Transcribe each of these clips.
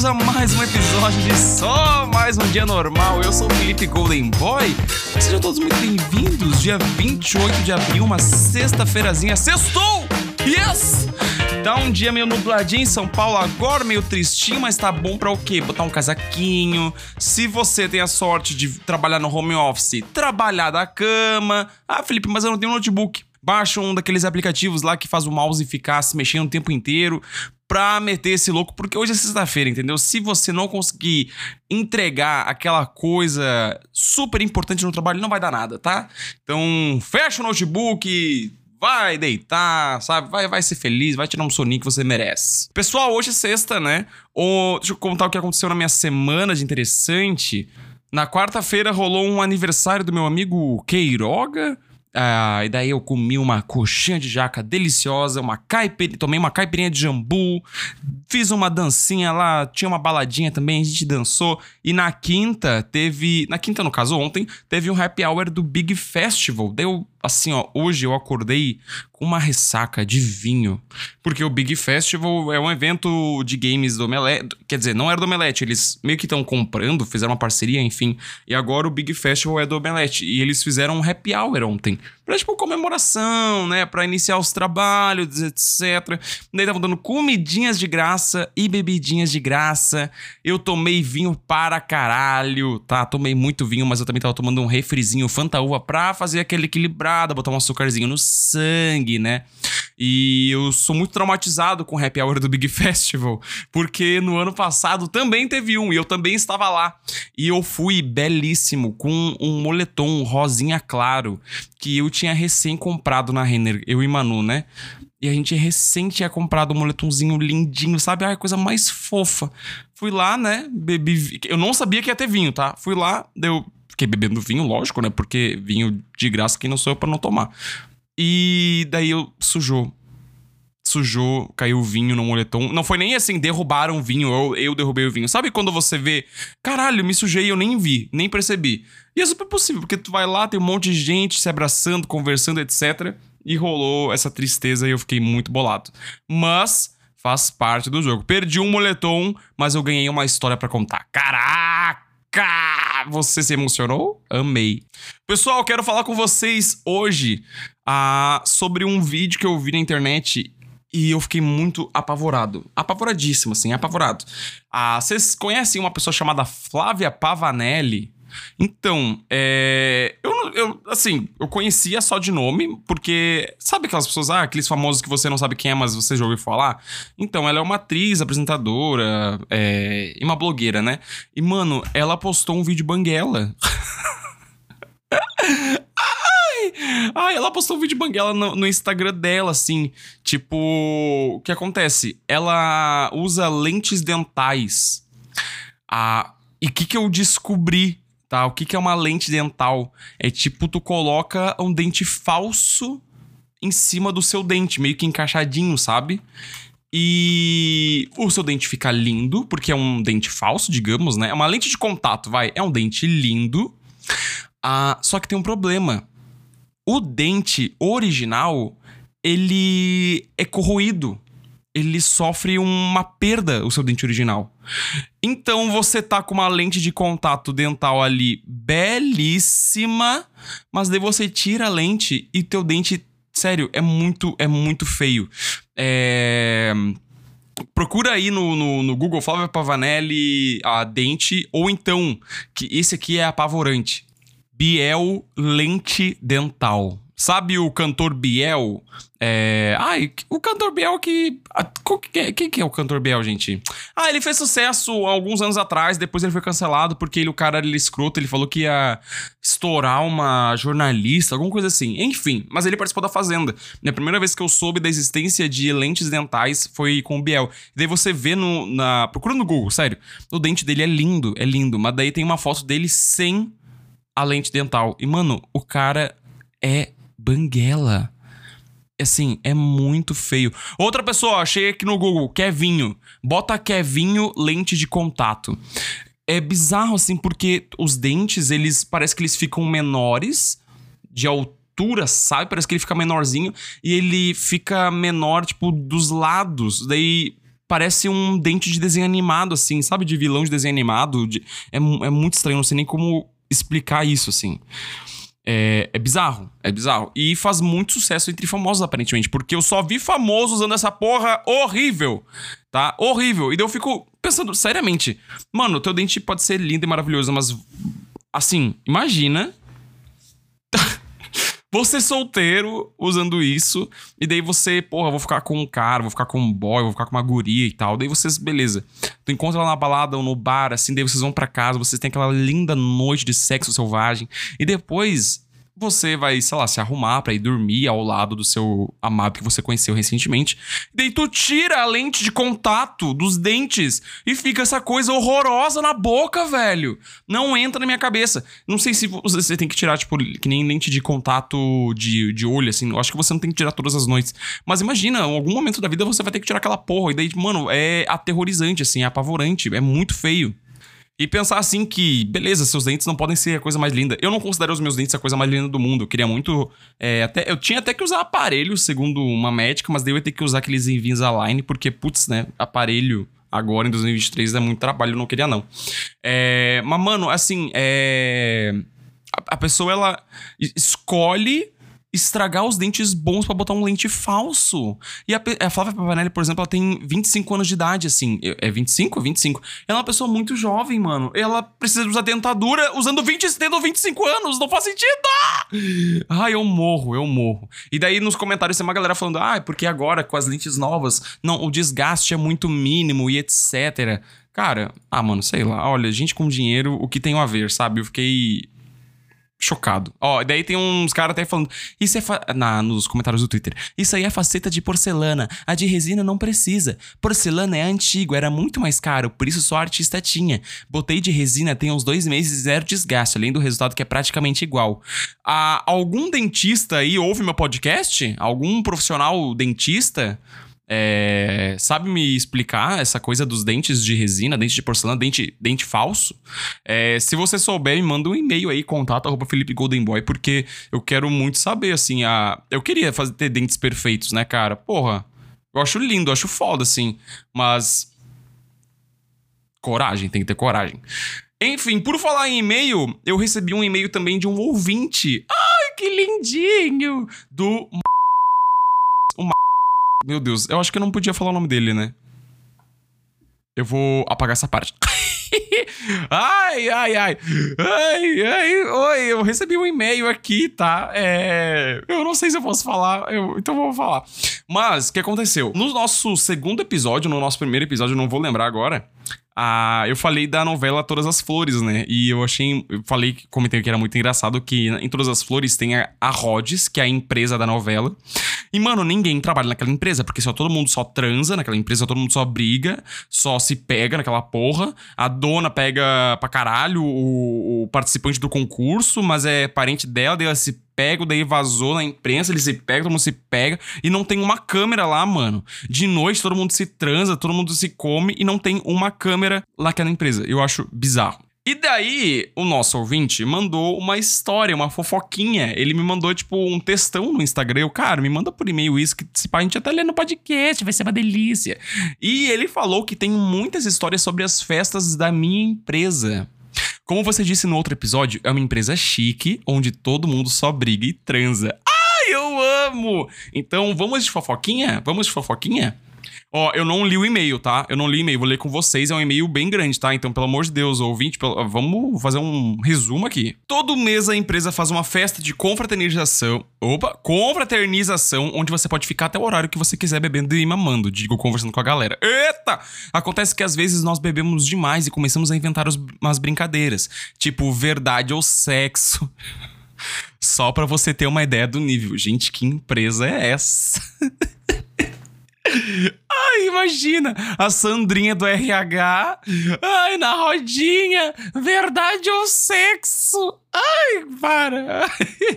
bem-vindos a mais um episódio de Só Mais Um Dia Normal. Eu sou o Felipe Golden Boy. Sejam todos muito bem-vindos. Dia 28 de abril, uma sexta-feirazinha. Sextou! Yes! Tá um dia meio nubladinho em São Paulo agora, meio tristinho, mas tá bom pra o quê? Botar um casaquinho. Se você tem a sorte de trabalhar no home office, trabalhar da cama. Ah, Felipe, mas eu não tenho notebook. Baixa um daqueles aplicativos lá que faz o mouse ficar se mexendo o tempo inteiro pra meter esse louco, porque hoje é sexta-feira, entendeu? Se você não conseguir entregar aquela coisa super importante no trabalho, não vai dar nada, tá? Então, fecha o notebook, vai deitar, sabe? Vai, vai ser feliz, vai tirar um soninho que você merece. Pessoal, hoje é sexta, né? Ou, deixa eu contar o que aconteceu na minha semana de interessante. Na quarta-feira rolou um aniversário do meu amigo Queiroga. Ah, e daí eu comi uma coxinha de jaca deliciosa, uma caipirinha, tomei uma caipirinha de jambu, fiz uma dancinha lá, tinha uma baladinha também, a gente dançou. E na quinta teve, na quinta no caso ontem, teve um happy hour do Big Festival. Deu assim, ó, hoje eu acordei com uma ressaca de vinho, porque o Big Festival é um evento de games do Omelete, quer dizer, não era do Omelete, eles meio que estão comprando, fizeram uma parceria, enfim, e agora o Big Festival é do Omelete, e eles fizeram um happy hour ontem, pra tipo comemoração, né, pra iniciar os trabalhos, etc. Daí estavam dando comidinhas de graça e bebidinhas de graça, eu tomei vinho para caralho, tá, tomei muito vinho, mas eu também tava tomando um refrizinho Fanta Uva pra fazer aquele equilibrado botar um açúcarzinho no sangue, né? E eu sou muito traumatizado com o Happy Hour do Big Festival, porque no ano passado também teve um e eu também estava lá. E eu fui belíssimo com um moletom rosinha claro que eu tinha recém comprado na Renner, eu e Manu, né? E a gente recém tinha comprado um moletomzinho lindinho, sabe? Ai, coisa mais fofa. Fui lá, né? Bebi. Eu não sabia que ia ter vinho, tá? Fui lá, deu fiquei bebendo vinho, lógico, né? Porque vinho de graça quem não sou eu pra não tomar. E daí eu sujou. Sujou, caiu o vinho no moletom. Não foi nem assim, derrubaram o vinho, eu, eu derrubei o vinho. Sabe quando você vê, caralho, me sujei e eu nem vi, nem percebi. E é super possível, porque tu vai lá, tem um monte de gente se abraçando, conversando, etc. E rolou essa tristeza e eu fiquei muito bolado. Mas faz parte do jogo. Perdi um moletom, mas eu ganhei uma história para contar. Caraca! Você se emocionou? Amei. Pessoal, quero falar com vocês hoje uh, sobre um vídeo que eu vi na internet e eu fiquei muito apavorado. Apavoradíssimo, assim, apavorado. Uh, vocês conhecem uma pessoa chamada Flávia Pavanelli? Então, é, eu, eu, assim, eu conhecia só de nome, porque sabe aquelas pessoas, ah, aqueles famosos que você não sabe quem é, mas você já ouviu falar? Então, ela é uma atriz, apresentadora é, e uma blogueira, né? E, mano, ela postou um vídeo banguela. Ai, ela postou um vídeo banguela no, no Instagram dela, assim. Tipo, o que acontece? Ela usa lentes dentais. Ah, e o que, que eu descobri tá? O que, que é uma lente dental? É tipo, tu coloca um dente falso em cima do seu dente, meio que encaixadinho, sabe? E o seu dente fica lindo, porque é um dente falso, digamos, né? É uma lente de contato, vai. É um dente lindo. Ah, só que tem um problema. O dente original, ele é corroído ele sofre uma perda, o seu dente original. Então você tá com uma lente de contato dental ali belíssima, mas daí você tira a lente e teu dente, sério, é muito, é muito feio. É... Procura aí no, no, no Google Flávia Pavanelli a dente, ou então, que esse aqui é apavorante. Biel lente dental. Sabe o cantor Biel? É... Ai, o cantor Biel que. Quem que é o cantor Biel, gente? Ah, ele fez sucesso alguns anos atrás, depois ele foi cancelado porque ele, o cara ele escroto, ele falou que ia estourar uma jornalista, alguma coisa assim. Enfim, mas ele participou da Fazenda. A primeira vez que eu soube da existência de lentes dentais foi com o Biel. E daí você vê no. Na... Procura no Google, sério. O dente dele é lindo, é lindo. Mas daí tem uma foto dele sem a lente dental. E, mano, o cara é banguela. Assim, é muito feio. Outra pessoa, achei aqui no Google, Kevinho. Bota Kevinho lente de contato. É bizarro, assim, porque os dentes, eles parece que eles ficam menores de altura, sabe? Parece que ele fica menorzinho e ele fica menor, tipo, dos lados. Daí parece um dente de desenho animado, assim, sabe? De vilão de desenho animado. De... É, é muito estranho, não sei nem como explicar isso, assim. É, é, bizarro, é bizarro. E faz muito sucesso entre famosos, aparentemente, porque eu só vi famosos usando essa porra horrível, tá? Horrível. E daí eu fico pensando, seriamente, mano, teu dente pode ser lindo e maravilhoso, mas assim, imagina você solteiro usando isso, e daí você, porra, vou ficar com um cara, vou ficar com um boy, vou ficar com uma guria e tal. Daí vocês, beleza. Tu encontra ela na balada ou no bar, assim, daí vocês vão para casa, vocês têm aquela linda noite de sexo selvagem, e depois você vai, sei lá, se arrumar para ir dormir ao lado do seu amado que você conheceu recentemente. Daí tu tira a lente de contato dos dentes e fica essa coisa horrorosa na boca, velho. Não entra na minha cabeça. Não sei se você tem que tirar, tipo, que nem lente de contato de, de olho, assim. Eu acho que você não tem que tirar todas as noites. Mas imagina, em algum momento da vida você vai ter que tirar aquela porra. E daí, mano, é aterrorizante, assim, é apavorante, é muito feio. E pensar assim que, beleza, seus dentes não podem ser a coisa mais linda. Eu não considero os meus dentes a coisa mais linda do mundo. Eu queria muito. É, até, eu tinha até que usar aparelho, segundo uma médica, mas daí eu ia ter que usar aqueles Invisalign, porque, putz, né? Aparelho agora em 2023 é muito trabalho, eu não queria não. É, mas, mano, assim, é, a, a pessoa ela escolhe estragar os dentes bons para botar um lente falso. E a, a Flávia Pavanelli, por exemplo, ela tem 25 anos de idade, assim. É 25? 25. Ela é uma pessoa muito jovem, mano. Ela precisa usar dentadura usando 20, tendo 25 anos. Não faz sentido! Ai, eu morro, eu morro. E daí nos comentários tem uma galera falando, ah, porque agora com as lentes novas, não, o desgaste é muito mínimo e etc. Cara, ah, mano, sei lá. Olha, gente com dinheiro, o que tem a ver, sabe? Eu fiquei chocado. Ó, daí tem uns caras até falando. Isso é. Na, nos comentários do Twitter. Isso aí é faceta de porcelana. A de resina não precisa. Porcelana é antigo, era muito mais caro, por isso só artista tinha. Botei de resina tem uns dois meses e zero desgaste, além do resultado que é praticamente igual. Ah, algum dentista aí ouve meu podcast? Algum profissional dentista? É, sabe me explicar essa coisa dos dentes de resina, dente de porcelana, dente, dente falso? É, se você souber, me manda um e-mail aí, contato arroba Felipe Golden Boy, porque eu quero muito saber, assim, a... eu queria fazer, ter dentes perfeitos, né, cara? Porra, eu acho lindo, eu acho foda, assim, mas... Coragem, tem que ter coragem. Enfim, por falar em e-mail, eu recebi um e-mail também de um ouvinte. Ai, que lindinho! Do meu Deus, eu acho que eu não podia falar o nome dele, né? Eu vou apagar essa parte. ai, ai, ai. Ai, ai. Oi, eu recebi um e-mail aqui, tá? É... Eu não sei se eu posso falar, eu... então vou falar. Mas, o que aconteceu? No nosso segundo episódio, no nosso primeiro episódio, eu não vou lembrar agora, ah, eu falei da novela Todas as Flores, né? E eu achei. Eu falei, comentei que era muito engraçado que em Todas as Flores tem a, a Rhodes, que é a empresa da novela. E, mano, ninguém trabalha naquela empresa, porque só todo mundo só transa naquela empresa, todo mundo só briga, só se pega naquela porra. A dona pega pra caralho o, o participante do concurso, mas é parente dela, daí ela se pega, daí vazou na imprensa, eles se pegam, todo mundo se pega, e não tem uma câmera lá, mano. De noite todo mundo se transa, todo mundo se come, e não tem uma câmera naquela empresa. Eu acho bizarro. E daí, o nosso ouvinte mandou uma história, uma fofoquinha. Ele me mandou, tipo, um textão no Instagram. Eu, cara, me manda por e-mail isso, que se a gente até lê no podcast, vai ser uma delícia. E ele falou que tem muitas histórias sobre as festas da minha empresa. Como você disse no outro episódio, é uma empresa chique, onde todo mundo só briga e transa. Ai, eu amo! Então, vamos de fofoquinha? Vamos de fofoquinha? Ó, eu não li o e-mail, tá? Eu não li o e-mail, vou ler com vocês. É um e-mail bem grande, tá? Então, pelo amor de Deus, ouvinte, vamos fazer um resumo aqui. Todo mês a empresa faz uma festa de confraternização. Opa, confraternização, onde você pode ficar até o horário que você quiser bebendo e mamando, digo, conversando com a galera. Eita! Acontece que às vezes nós bebemos demais e começamos a inventar umas brincadeiras, tipo verdade ou sexo. Só para você ter uma ideia do nível. Gente, que empresa é essa? Ai, imagina a Sandrinha do RH. Ai, na rodinha. Verdade ou sexo? Ai, para.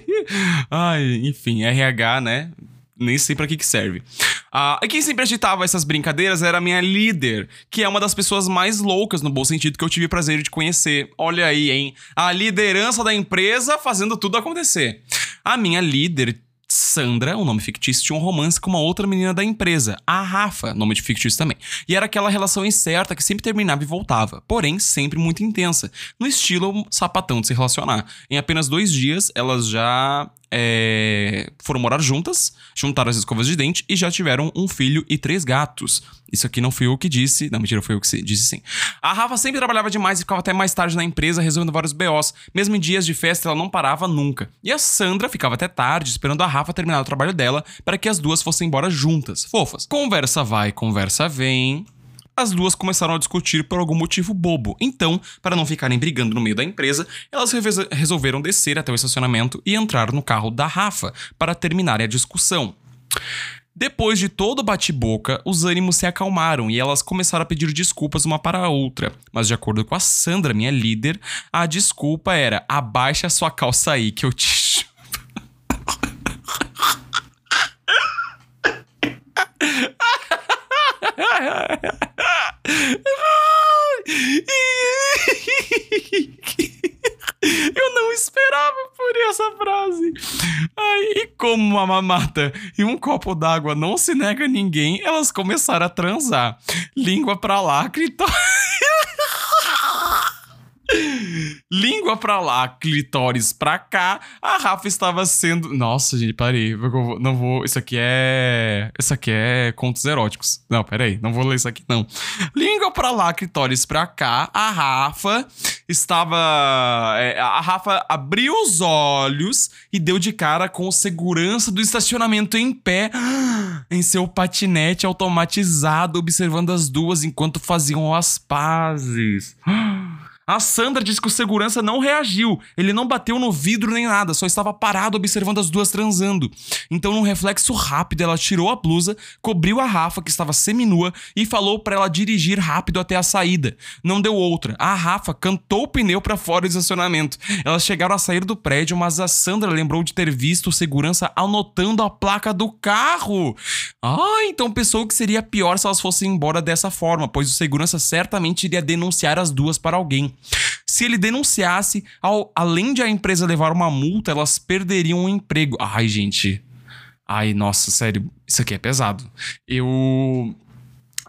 Ai, enfim, RH, né? Nem sei para que que serve. Ah, quem sempre agitava essas brincadeiras era a minha líder, que é uma das pessoas mais loucas, no bom sentido, que eu tive o prazer de conhecer. Olha aí, hein? A liderança da empresa fazendo tudo acontecer. A minha líder Sandra, o nome fictício, tinha um romance com uma outra menina da empresa, a Rafa, nome de fictício também. E era aquela relação incerta que sempre terminava e voltava, porém sempre muito intensa, no estilo sapatão de se relacionar. Em apenas dois dias, elas já é, foram morar juntas, juntaram as escovas de dente e já tiveram um filho e três gatos. Isso aqui não fui eu que disse. Não, mentira, foi eu que disse sim. A Rafa sempre trabalhava demais e ficava até mais tarde na empresa resolvendo vários BOs. Mesmo em dias de festa, ela não parava nunca. E a Sandra ficava até tarde esperando a Rafa terminar o trabalho dela para que as duas fossem embora juntas. Fofas. Conversa vai, conversa vem as duas começaram a discutir por algum motivo bobo. Então, para não ficarem brigando no meio da empresa, elas resolveram descer até o estacionamento e entrar no carro da Rafa para terminarem a discussão. Depois de todo o bate-boca, os ânimos se acalmaram e elas começaram a pedir desculpas uma para a outra. Mas de acordo com a Sandra, minha líder, a desculpa era: abaixa sua calça aí que eu te Eu não esperava por essa frase. Ai, e como uma mamata e um copo d'água não se nega a ninguém, elas começaram a transar. Língua pra lá, clitóris. Língua pra lá, clitóris pra cá. A Rafa estava sendo. Nossa, gente, parei. Não vou. Isso aqui é. Isso aqui é contos eróticos. Não, peraí. Não vou ler isso aqui, não. Língua pra lá, clitóris pra cá. A Rafa estava. É, a Rafa abriu os olhos e deu de cara com segurança do estacionamento em pé, em seu patinete automatizado, observando as duas enquanto faziam as pazes. A Sandra disse que o segurança não reagiu. Ele não bateu no vidro nem nada, só estava parado observando as duas transando. Então, num reflexo rápido, ela tirou a blusa, cobriu a Rafa, que estava seminua, e falou para ela dirigir rápido até a saída. Não deu outra. A Rafa cantou o pneu para fora do estacionamento. Elas chegaram a sair do prédio, mas a Sandra lembrou de ter visto o segurança anotando a placa do carro. Ah, então pensou que seria pior se elas fossem embora dessa forma, pois o segurança certamente iria denunciar as duas para alguém. Se ele denunciasse, ao, além de a empresa levar uma multa, elas perderiam o emprego. Ai, gente. Ai, nossa, sério, isso aqui é pesado. Eu.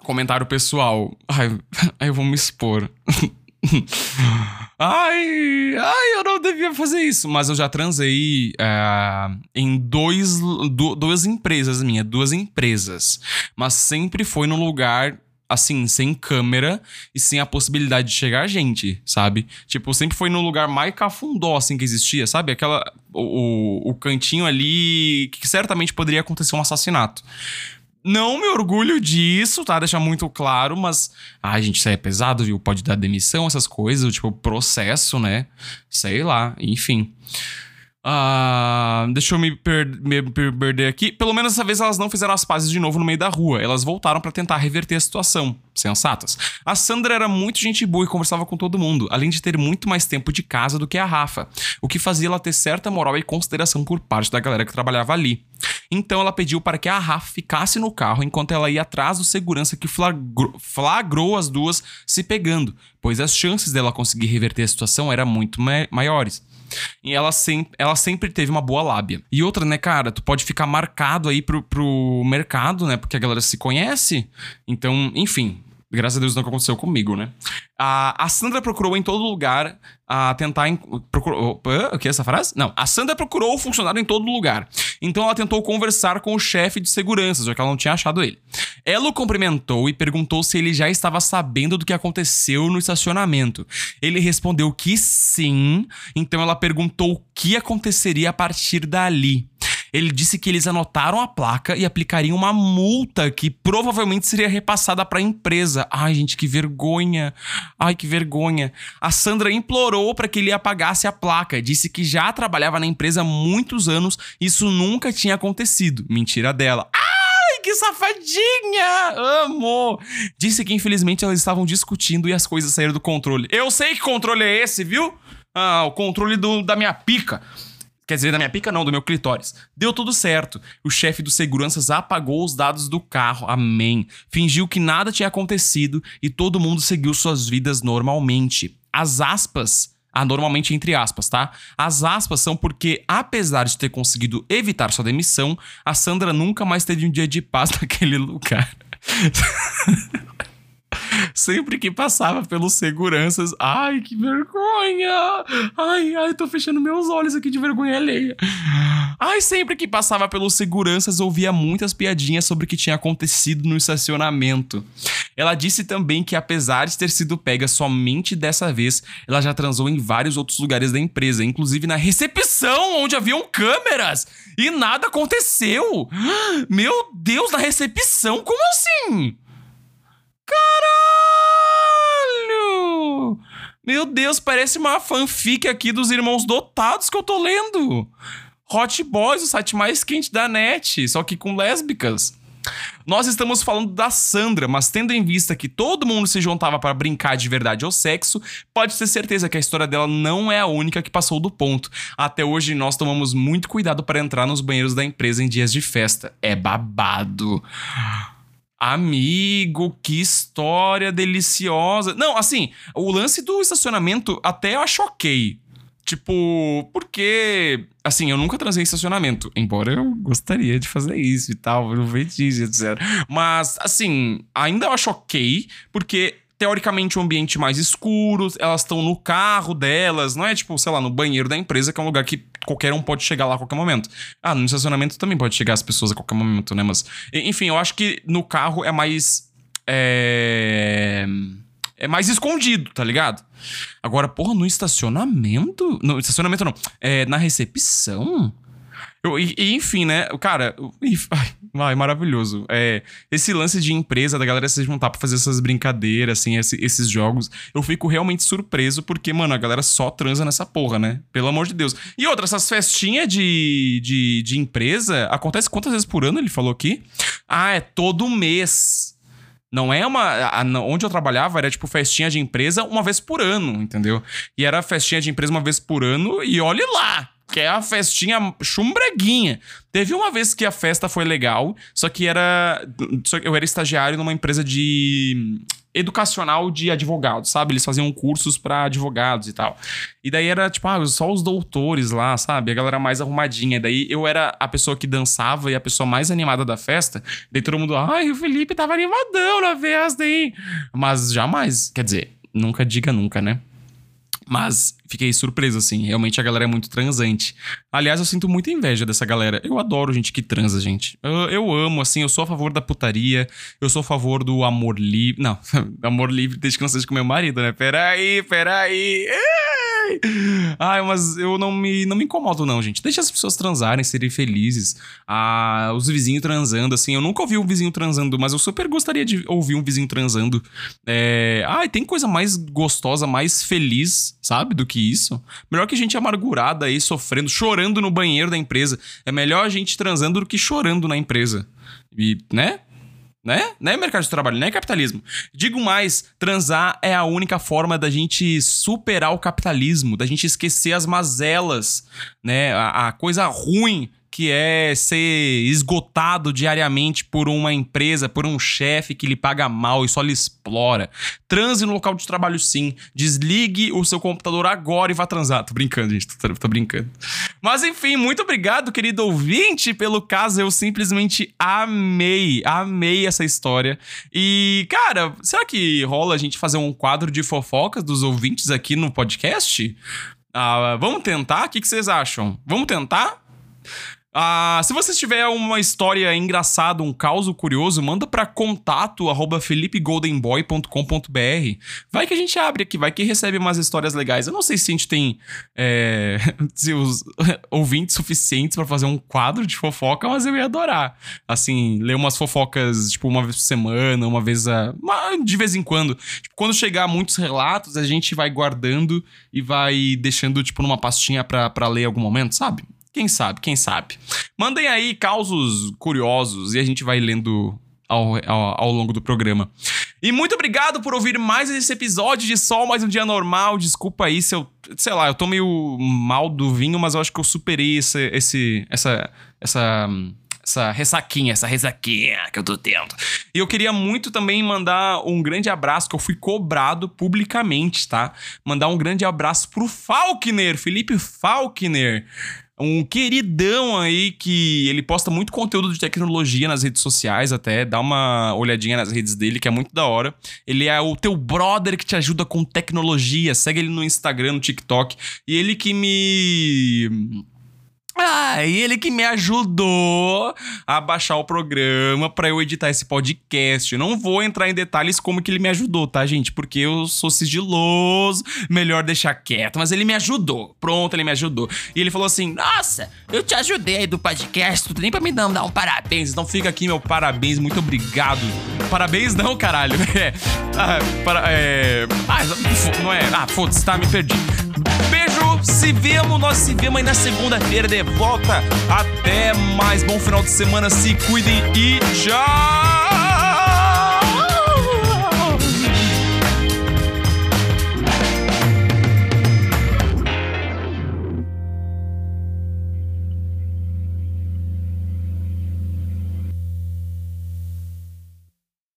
Comentário pessoal. Ai, eu vou me expor. ai, ai, eu não devia fazer isso. Mas eu já transei é, em dois, do, duas empresas minhas, duas empresas. Mas sempre foi no lugar assim, sem câmera e sem a possibilidade de chegar gente, sabe? Tipo, sempre foi no lugar mais cafundó, assim, que existia, sabe? Aquela. O, o cantinho ali que certamente poderia acontecer um assassinato. Não me orgulho disso, tá? Deixar muito claro, mas. Ai, gente, isso aí é pesado, viu? Pode dar demissão, essas coisas, tipo, processo, né? Sei lá, enfim. Uh, deixa eu me, per me, perder aqui. Pelo menos dessa vez elas não fizeram as pazes de novo no meio da rua. Elas voltaram para tentar reverter a situação. Sensatas. A Sandra era muito gente boa e conversava com todo mundo, além de ter muito mais tempo de casa do que a Rafa, o que fazia ela ter certa moral e consideração por parte da galera que trabalhava ali. Então ela pediu para que a Rafa ficasse no carro enquanto ela ia atrás do segurança que flagrou, flagrou as duas se pegando, pois as chances dela conseguir reverter a situação eram muito ma maiores. E ela, sem, ela sempre teve uma boa lábia. E outra, né, cara, tu pode ficar marcado aí pro, pro mercado, né? Porque a galera se conhece. Então, enfim, Graças a Deus não aconteceu comigo, né? A, a Sandra procurou em todo lugar a tentar. Procurou, o que é essa frase? Não. A Sandra procurou o funcionário em todo lugar. Então ela tentou conversar com o chefe de segurança, já que ela não tinha achado ele. Ela o cumprimentou e perguntou se ele já estava sabendo do que aconteceu no estacionamento. Ele respondeu que sim. Então ela perguntou o que aconteceria a partir dali. Ele disse que eles anotaram a placa e aplicariam uma multa que provavelmente seria repassada para a empresa. Ai, gente, que vergonha. Ai, que vergonha. A Sandra implorou para que ele apagasse a placa. Disse que já trabalhava na empresa há muitos anos e isso nunca tinha acontecido. Mentira dela. Ai, que safadinha! Amo! Disse que infelizmente elas estavam discutindo e as coisas saíram do controle. Eu sei que controle é esse, viu? Ah, o controle do, da minha pica. Quer dizer, da minha pica não, do meu clitóris. Deu tudo certo. O chefe dos seguranças apagou os dados do carro. Amém. Fingiu que nada tinha acontecido e todo mundo seguiu suas vidas normalmente. As aspas Anormalmente entre aspas, tá? As aspas são porque, apesar de ter conseguido evitar sua demissão, a Sandra nunca mais teve um dia de paz naquele lugar. Sempre que passava pelos seguranças, ai, que vergonha! Ai, ai, tô fechando meus olhos aqui de vergonha alheia. Ai, sempre que passava pelos seguranças, ouvia muitas piadinhas sobre o que tinha acontecido no estacionamento. Ela disse também que, apesar de ter sido pega somente dessa vez, ela já transou em vários outros lugares da empresa, inclusive na recepção, onde haviam câmeras, e nada aconteceu. Meu Deus, na recepção? Como assim? Caralho! Meu Deus, parece uma fanfic aqui dos Irmãos Dotados que eu tô lendo. Hot Boys, o site mais quente da net, só que com lésbicas. Nós estamos falando da Sandra, mas tendo em vista que todo mundo se juntava para brincar de verdade ou sexo, pode ter certeza que a história dela não é a única que passou do ponto. Até hoje nós tomamos muito cuidado para entrar nos banheiros da empresa em dias de festa. É babado. Amigo, que história deliciosa. Não, assim, o lance do estacionamento até eu acho ok. Tipo, porque, assim, eu nunca transei estacionamento, embora eu gostaria de fazer isso e tal, no feitiço, etc. Mas, assim, ainda eu acho ok, porque teoricamente um ambiente mais escuro, elas estão no carro delas, não é tipo, sei lá, no banheiro da empresa, que é um lugar que qualquer um pode chegar lá a qualquer momento. Ah, no estacionamento também pode chegar as pessoas a qualquer momento, né? Mas, enfim, eu acho que no carro é mais. É. É mais escondido, tá ligado? Agora, porra, no estacionamento. No estacionamento não. É, na recepção? Eu, e, e, enfim, né? Cara, ai, maravilhoso. É, esse lance de empresa, da galera se juntar pra fazer essas brincadeiras, assim, esse, esses jogos, eu fico realmente surpreso, porque, mano, a galera só transa nessa porra, né? Pelo amor de Deus. E outra, essas festinhas de, de, de empresa, acontece quantas vezes por ano, ele falou aqui? Ah, é todo mês. Não é uma. A, onde eu trabalhava era tipo festinha de empresa uma vez por ano, entendeu? E era festinha de empresa uma vez por ano e olhe lá que é a festinha chumbreguinha. Teve uma vez que a festa foi legal, só que era. Só que eu era estagiário numa empresa de educacional de advogados, sabe? Eles faziam cursos para advogados e tal. E daí era tipo, ah, só os doutores lá, sabe? A galera mais arrumadinha. Daí eu era a pessoa que dançava e a pessoa mais animada da festa. Daí todo mundo, ai, o Felipe tava animadão na festa, hein? Mas jamais, quer dizer, nunca diga nunca, né? Mas fiquei surpreso, assim. Realmente a galera é muito transante. Aliás, eu sinto muita inveja dessa galera. Eu adoro gente que transa, gente. Eu, eu amo, assim, eu sou a favor da putaria. Eu sou a favor do amor livre. Não, amor livre desde que não seja com meu marido, né? Peraí, peraí. Ai, mas eu não me, não me incomodo, não, gente. Deixa as pessoas transarem, serem felizes. Ah, os vizinhos transando, assim. Eu nunca ouvi um vizinho transando, mas eu super gostaria de ouvir um vizinho transando. É... Ai, tem coisa mais gostosa, mais feliz, sabe, do que isso. Melhor que gente amargurada aí, sofrendo, chorando no banheiro da empresa. É melhor a gente transando do que chorando na empresa. E, né? né? Não é mercado de trabalho, não é capitalismo. Digo mais, transar é a única forma da gente superar o capitalismo, da gente esquecer as mazelas, né? A, a coisa ruim que é ser esgotado diariamente por uma empresa, por um chefe que lhe paga mal e só lhe explora. Transe no local de trabalho sim. Desligue o seu computador agora e vá transar. Tô brincando, gente. Tô, tô brincando. Mas enfim, muito obrigado, querido ouvinte, pelo caso. Eu simplesmente amei, amei essa história. E, cara, será que rola a gente fazer um quadro de fofocas dos ouvintes aqui no podcast? Ah, vamos tentar? O que, que vocês acham? Vamos tentar? Ah, se você tiver uma história engraçada, um caos curioso, manda para contato arroba felipegoldenboy.com.br. Vai que a gente abre aqui, vai que recebe umas histórias legais. Eu não sei se a gente tem é, se os ouvintes suficientes para fazer um quadro de fofoca, mas eu ia adorar. Assim, ler umas fofocas, tipo, uma vez por semana, uma vez a. Uma, de vez em quando. Tipo, quando chegar muitos relatos, a gente vai guardando e vai deixando, tipo, numa pastinha pra, pra ler em algum momento, sabe? Quem sabe, quem sabe. Mandem aí causos curiosos e a gente vai lendo ao, ao, ao, longo do programa. E muito obrigado por ouvir mais esse episódio de Sol Mais Um Dia Normal. Desculpa aí se eu. Sei lá, eu tô meio mal do vinho, mas eu acho que eu superei esse, esse, essa, essa essa ressaquinha, essa ressaquinha que eu tô tendo. E eu queria muito também mandar um grande abraço, que eu fui cobrado publicamente, tá? Mandar um grande abraço pro Falkner, Felipe Falkner. Um queridão aí que ele posta muito conteúdo de tecnologia nas redes sociais, até. Dá uma olhadinha nas redes dele, que é muito da hora. Ele é o teu brother que te ajuda com tecnologia. Segue ele no Instagram, no TikTok. E ele que me ah, e ele que me ajudou a baixar o programa para eu editar esse podcast. Não vou entrar em detalhes como que ele me ajudou, tá, gente? Porque eu sou sigiloso, melhor deixar quieto. Mas ele me ajudou. Pronto, ele me ajudou. E ele falou assim: Nossa, eu te ajudei aí do podcast, tu nem pra me dar, dar um parabéns. Então fica aqui meu parabéns, muito obrigado. Parabéns não, caralho. É. Ah, para, é... Ah, não é. Ah, foda-se, tá? Me perdi. Beijo, se vemos, nós se vemos aí na segunda-feira de volta. Até mais, bom final de semana, se cuidem e tchau!